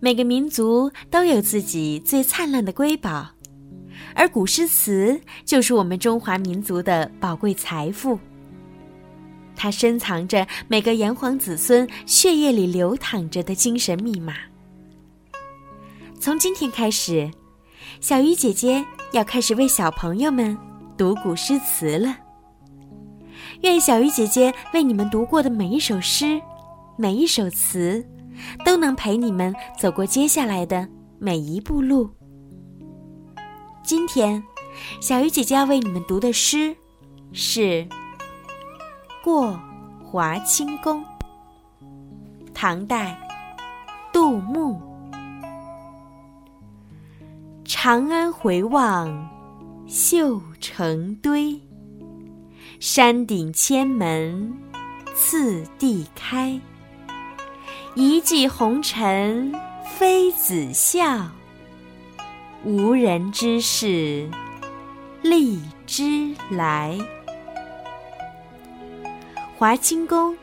每个民族都有自己最灿烂的瑰宝，而古诗词就是我们中华民族的宝贵财富。它深藏着每个炎黄子孙血液里流淌着的精神密码。从今天开始，小鱼姐姐要开始为小朋友们读古诗词了。愿小鱼姐姐为你们读过的每一首诗，每一首词。都能陪你们走过接下来的每一步路。今天，小鱼姐姐要为你们读的诗是《过华清宫》，唐代，杜牧。长安回望，绣成堆。山顶千门，次第开。一骑红尘妃子笑，无人知是荔枝来。华清宫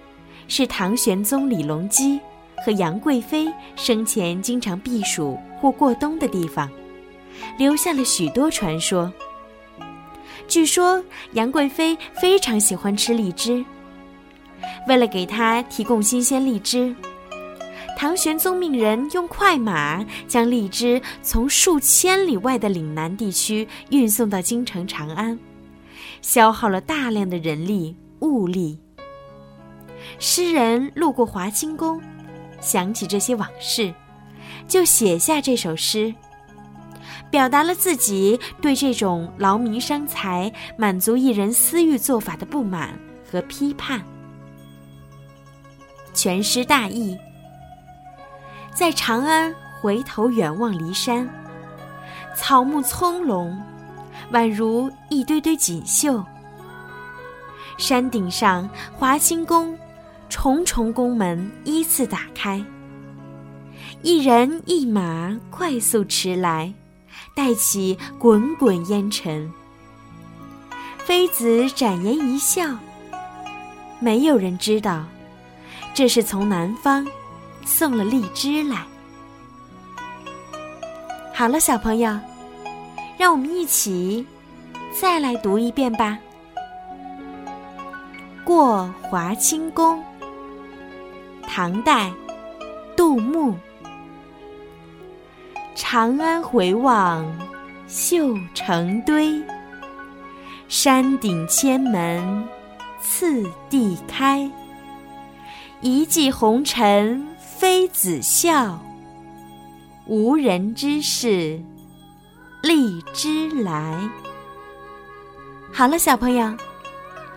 是唐玄宗李隆基和杨贵妃生前经常避暑或过冬的地方，留下了许多传说。据说杨贵妃非常喜欢吃荔枝，为了给她提供新鲜荔枝。唐玄宗命人用快马将荔枝从数千里外的岭南地区运送到京城长安，消耗了大量的人力物力。诗人路过华清宫，想起这些往事，就写下这首诗，表达了自己对这种劳民伤财、满足一人私欲做法的不满和批判。全诗大意。在长安回头远望骊山，草木葱茏，宛如一堆堆锦绣。山顶上华清宫，重重宫门依次打开，一人一马快速驰来，带起滚滚烟尘。妃子展颜一笑，没有人知道，这是从南方。送了荔枝来。好了，小朋友，让我们一起再来读一遍吧。《过华清宫》，唐代，杜牧。长安回望，绣成堆。山顶千门，次第开。一骑红尘。妃子笑，无人知是荔枝来。好了，小朋友，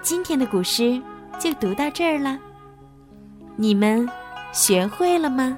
今天的古诗就读到这儿了。你们学会了吗？